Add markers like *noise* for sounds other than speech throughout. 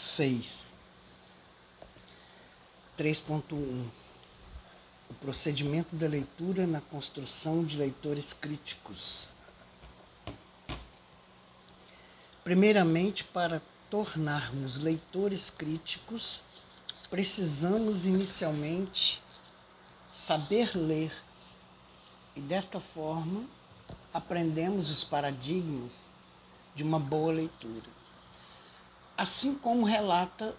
6. 3.1 O procedimento da leitura na construção de leitores críticos. Primeiramente, para tornarmos leitores críticos, precisamos inicialmente saber ler e desta forma aprendemos os paradigmas de uma boa leitura. Assim como relata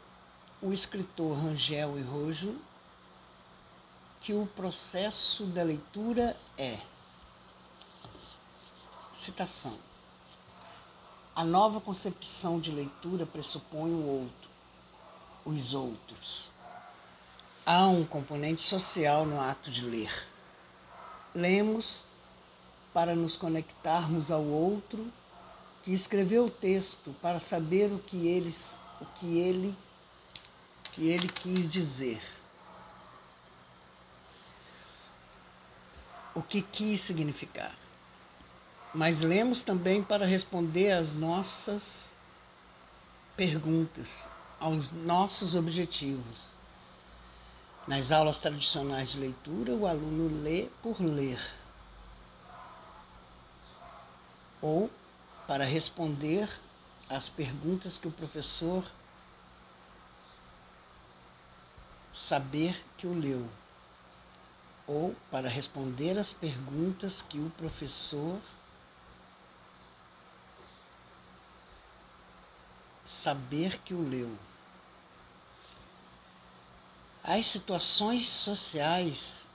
o escritor Rangel e Rojo, que o processo da leitura é citação. A nova concepção de leitura pressupõe o outro, os outros. Há um componente social no ato de ler. Lemos para nos conectarmos ao outro que escreveu o texto para saber o que, eles, o que ele que ele quis dizer. O que quis significar. Mas lemos também para responder às nossas perguntas, aos nossos objetivos. Nas aulas tradicionais de leitura, o aluno lê por ler. Ou para responder às perguntas que o professor saber que o leu, ou para responder às perguntas que o professor saber que o leu. As situações sociais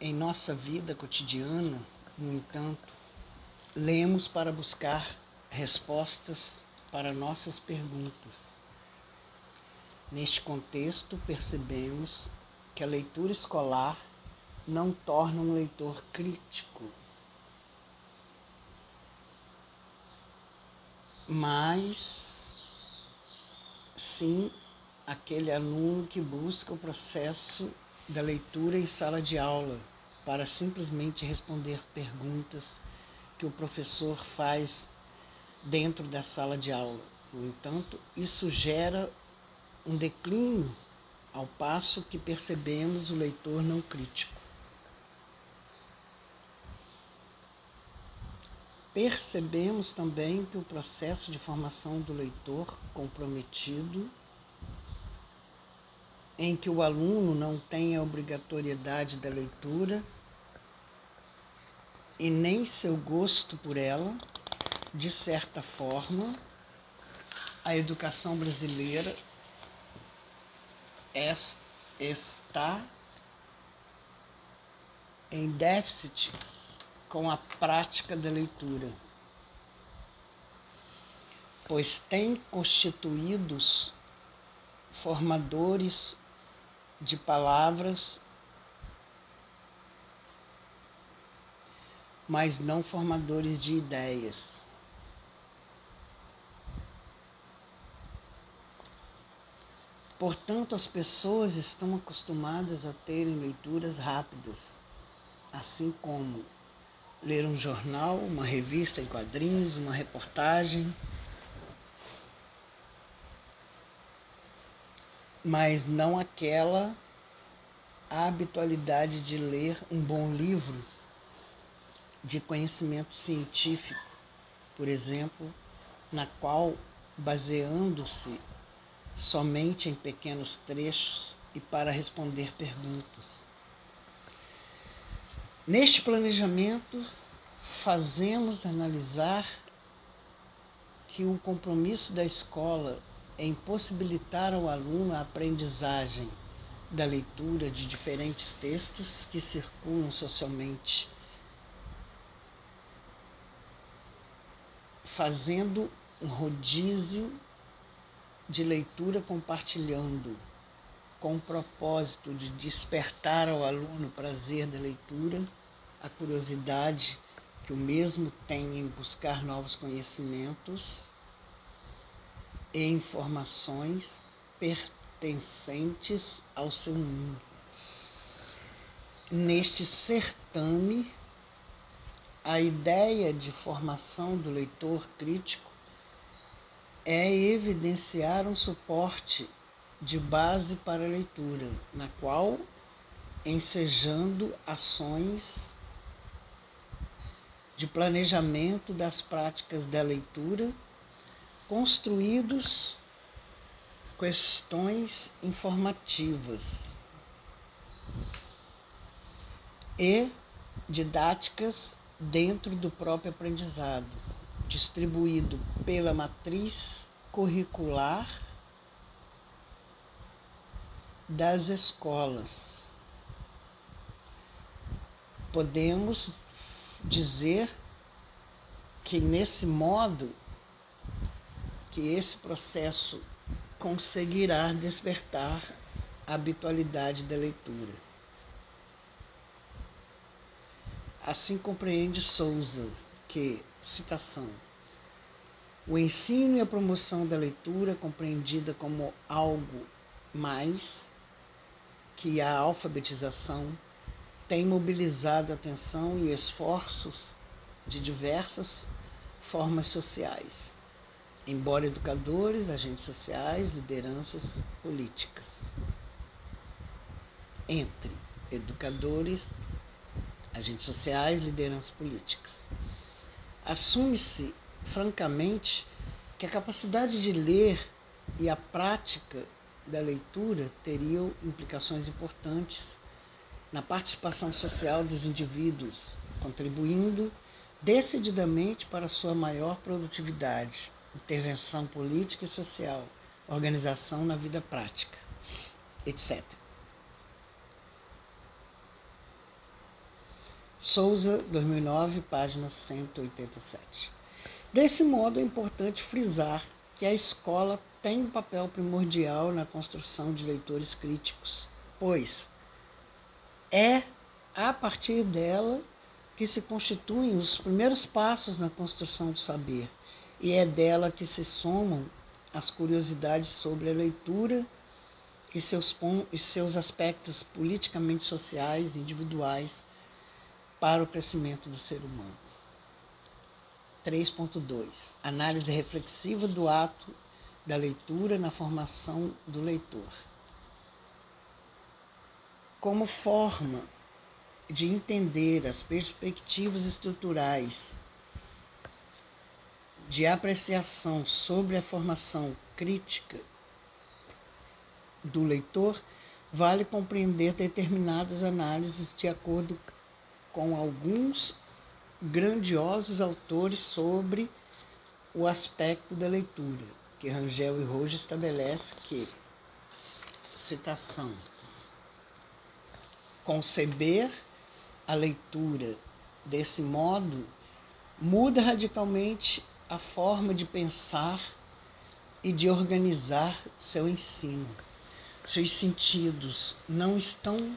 em nossa vida cotidiana, no entanto, lemos para buscar respostas para nossas perguntas. Neste contexto, percebemos que a leitura escolar não torna um leitor crítico, mas sim aquele aluno que busca o processo da leitura em sala de aula para simplesmente responder perguntas que o professor faz dentro da sala de aula. No entanto, isso gera um declínio ao passo que percebemos o leitor não crítico. Percebemos também que o processo de formação do leitor comprometido, em que o aluno não tem a obrigatoriedade da leitura, e nem seu gosto por ela, de certa forma, a educação brasileira está em déficit com a prática da leitura, pois tem constituídos formadores de palavras mas não formadores de ideias. Portanto, as pessoas estão acostumadas a terem leituras rápidas, assim como ler um jornal, uma revista em quadrinhos, uma reportagem. Mas não aquela habitualidade de ler um bom livro de conhecimento científico, por exemplo, na qual, baseando-se somente em pequenos trechos e para responder perguntas. Neste planejamento, fazemos analisar que o compromisso da escola em possibilitar ao aluno a aprendizagem da leitura de diferentes textos que circulam socialmente fazendo um rodízio de leitura compartilhando, com o propósito de despertar ao aluno o prazer da leitura, a curiosidade que o mesmo tem em buscar novos conhecimentos e informações pertencentes ao seu mundo. Neste certame a ideia de formação do leitor crítico é evidenciar um suporte de base para a leitura, na qual ensejando ações de planejamento das práticas da leitura, construídos questões informativas e didáticas dentro do próprio aprendizado, distribuído pela matriz curricular das escolas. Podemos dizer que nesse modo que esse processo conseguirá despertar a habitualidade da leitura. Assim compreende Souza que, citação, o ensino e a promoção da leitura, compreendida como algo mais que a alfabetização, tem mobilizado atenção e esforços de diversas formas sociais, embora educadores, agentes sociais, lideranças políticas. Entre educadores, agentes sociais, lideranças políticas. Assume-se, francamente, que a capacidade de ler e a prática da leitura teriam implicações importantes na participação social dos indivíduos, contribuindo decididamente para sua maior produtividade, intervenção política e social, organização na vida prática, etc. Souza, 2009, página 187. Desse modo, é importante frisar que a escola tem um papel primordial na construção de leitores críticos, pois é a partir dela que se constituem os primeiros passos na construção do saber, e é dela que se somam as curiosidades sobre a leitura e seus, e seus aspectos politicamente sociais individuais para o crescimento do ser humano. 3.2 Análise reflexiva do ato da leitura na formação do leitor. Como forma de entender as perspectivas estruturais de apreciação sobre a formação crítica do leitor, vale compreender determinadas análises de acordo com alguns grandiosos autores sobre o aspecto da leitura, que Rangel e Roja estabelece que, citação, conceber a leitura desse modo muda radicalmente a forma de pensar e de organizar seu ensino. Seus sentidos não estão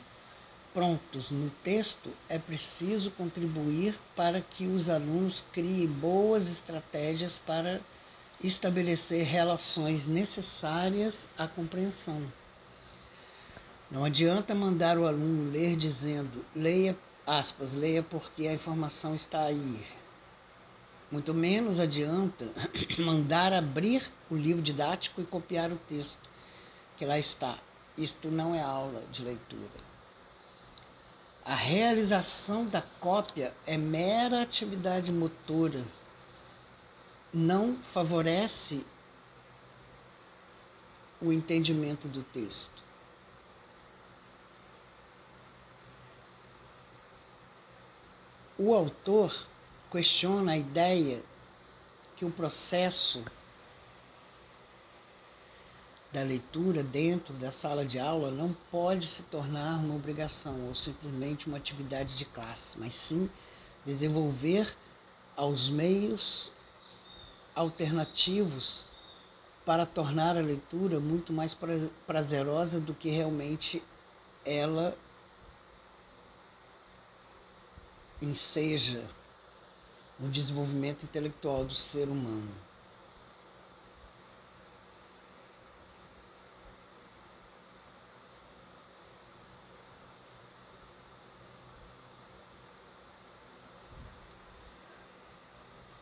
prontos no texto, é preciso contribuir para que os alunos criem boas estratégias para estabelecer relações necessárias à compreensão. Não adianta mandar o aluno ler dizendo, leia, aspas, leia porque a informação está aí. Muito menos adianta *clears throat* mandar abrir o livro didático e copiar o texto, que lá está. Isto não é aula de leitura. A realização da cópia é mera atividade motora, não favorece o entendimento do texto. O autor questiona a ideia que o processo da leitura dentro da sala de aula não pode se tornar uma obrigação ou simplesmente uma atividade de classe, mas sim desenvolver aos meios alternativos para tornar a leitura muito mais prazerosa do que realmente ela enseja no desenvolvimento intelectual do ser humano.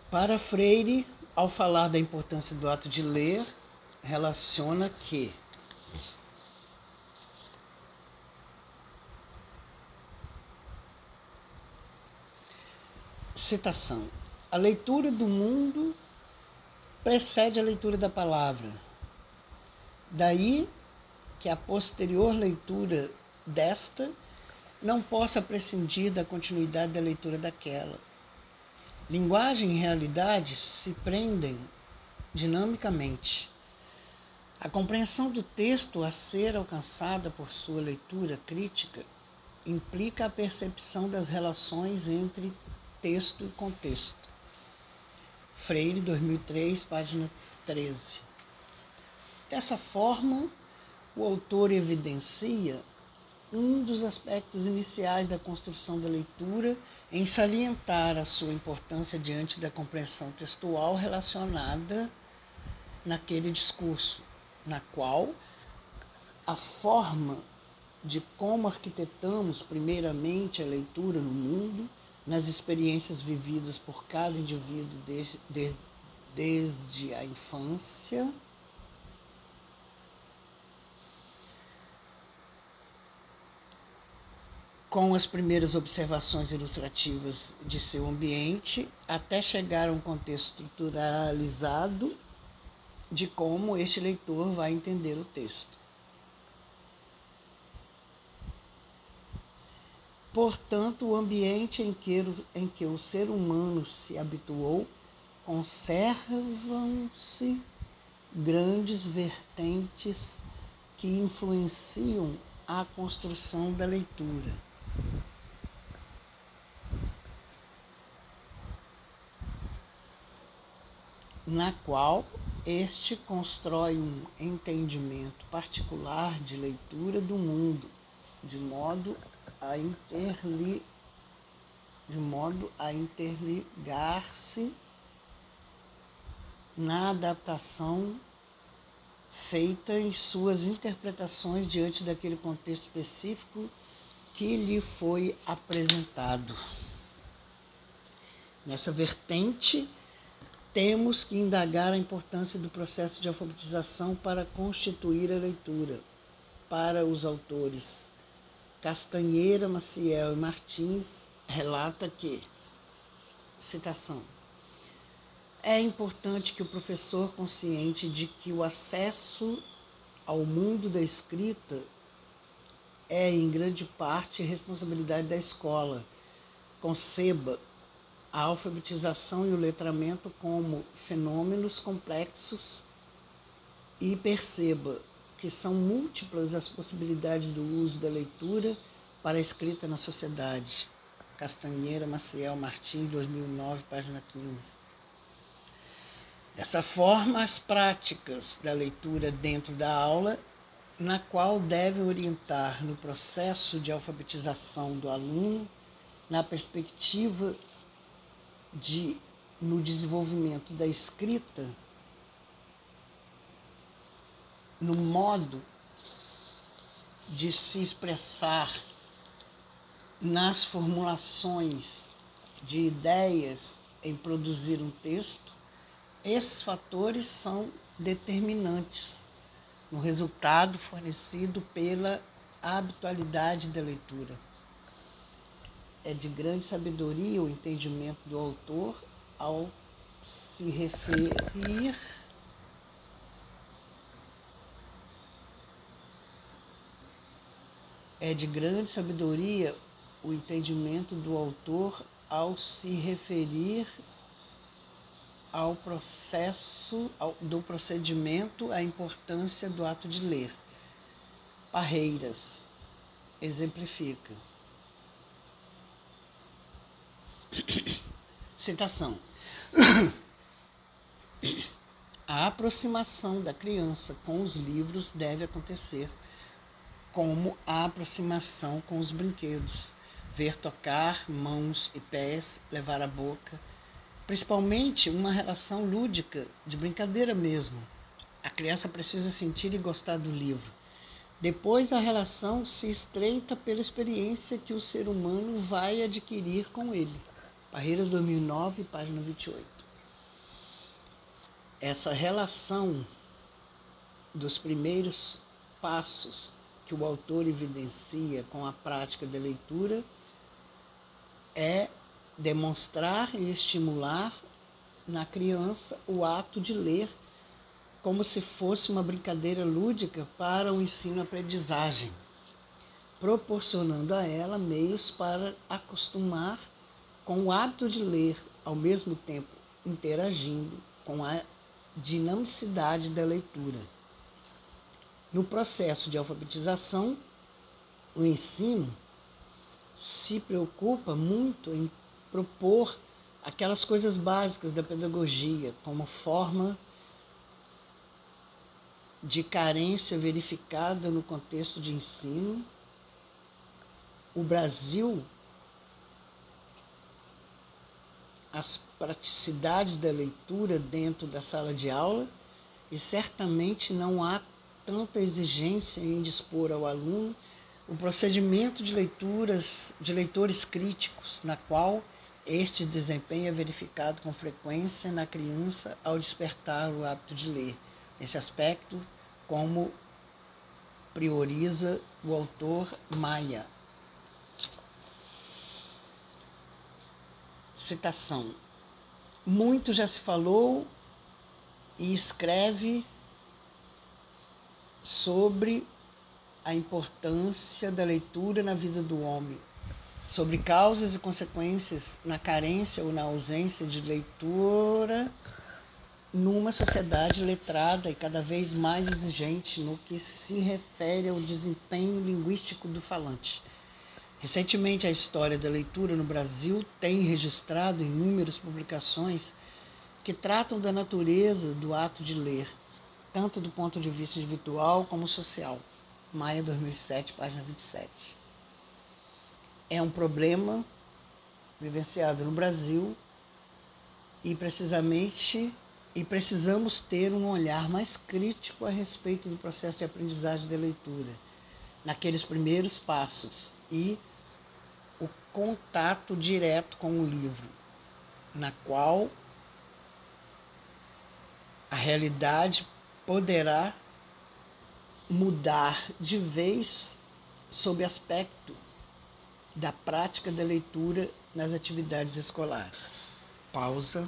Para Freire, ao falar da importância do ato de ler, relaciona que Citação: A leitura do mundo precede a leitura da palavra. Daí que a posterior leitura desta não possa prescindir da continuidade da leitura daquela. Linguagem e realidade se prendem dinamicamente. A compreensão do texto a ser alcançada por sua leitura crítica implica a percepção das relações entre texto e contexto. Freire, 2003, página 13. Dessa forma, o autor evidencia um dos aspectos iniciais da construção da leitura em salientar a sua importância diante da compreensão textual relacionada naquele discurso, na qual a forma de como arquitetamos primeiramente a leitura no mundo, nas experiências vividas por cada indivíduo desde, desde, a infância, com as primeiras observações ilustrativas de seu ambiente, até chegar a um contexto estruturalizado de como este leitor vai entender o texto. Portanto, o ambiente em que, em que o ser humano se habituou conservam-se grandes vertentes que influenciam a construção da leitura na qual este constrói um entendimento particular de leitura do mundo, de modo a interli de modo a interligar-se na adaptação feita em suas interpretações diante daquele contexto específico que lhe foi apresentado. Nessa vertente, temos que indagar a importância do processo de alfabetização para constituir a leitura. Para os autores Castanheira, Maciel e Martins, relata que, citação, é importante que o professor, consciente de que o acesso ao mundo da escrita é, em grande parte, responsabilidade da escola. Conceba a alfabetização e o letramento como fenômenos complexos e perceba que são múltiplas as possibilidades do uso da leitura para a escrita na sociedade. Castanheira, Maciel Martins, 2009, página 15. Dessa forma, as práticas da leitura dentro da aula na qual deve orientar no processo de alfabetização do aluno na perspectiva de no desenvolvimento da escrita, no modo de se expressar nas formulações de ideias em produzir um texto, esses fatores são determinantes no resultado fornecido pela habitualidade da leitura. É de grande sabedoria o entendimento do autor ao se referir É de grande sabedoria o entendimento do autor ao se referir ao processo ao, do procedimento a importância do ato de ler. Parreiras exemplifica. *coughs* Citação. *coughs* A aproximação da criança com os livros deve acontecer como a aproximação com os brinquedos. Ver tocar mãos e pés, levar a boca, principalmente uma relação lúdica, de brincadeira mesmo. A criança precisa sentir e gostar do livro. Depois a relação se estreita pela experiência que o ser humano vai adquirir com ele. Barreiras 2009, página 28. essa relação dos primeiros passos que o autor evidencia com a prática da leitura é demonstrar e estimular na criança o ato de ler como se fosse uma brincadeira lúdica para o ensino-aprendizagem, proporcionando a ela meios para acostumar com o hábito de ler, ao mesmo tempo interagindo com a dinamicidade da leitura. No processo de alfabetização, o ensino se preocupa muito em propor aquelas coisas básicas da pedagogia, como forma de carência verificada no contexto de ensino. O Brasil, as praticidades da leitura dentro da sala de aula, e certamente não há tanta exigência em dispor ao aluno o procedimento de leituras de leitores críticos, na qual este desempenho é verificado com frequência na criança ao despertar o hábito de ler. Esse aspecto, como prioriza o autor Maia. Citação: Muito já se falou e escreve sobre a importância da leitura na vida do homem, sobre causas e consequências na carência ou na ausência de leitura numa sociedade letrada e cada vez mais exigente no que se refere ao desempenho linguístico do falante. Recentemente, a história da leitura no Brasil tem registrado inúmeras publicações que tratam da natureza do ato de ler, tanto do ponto de vista individual como social maio de 2007, página 27. É um problema vivenciado no Brasil e precisamente e precisamos ter um olhar mais crítico a respeito do processo de aprendizagem da leitura, naqueles primeiros passos e o contato direto com o livro, na qual a realidade poderá mudar de vez sob aspecto da prática da leitura nas atividades escolares. Pausa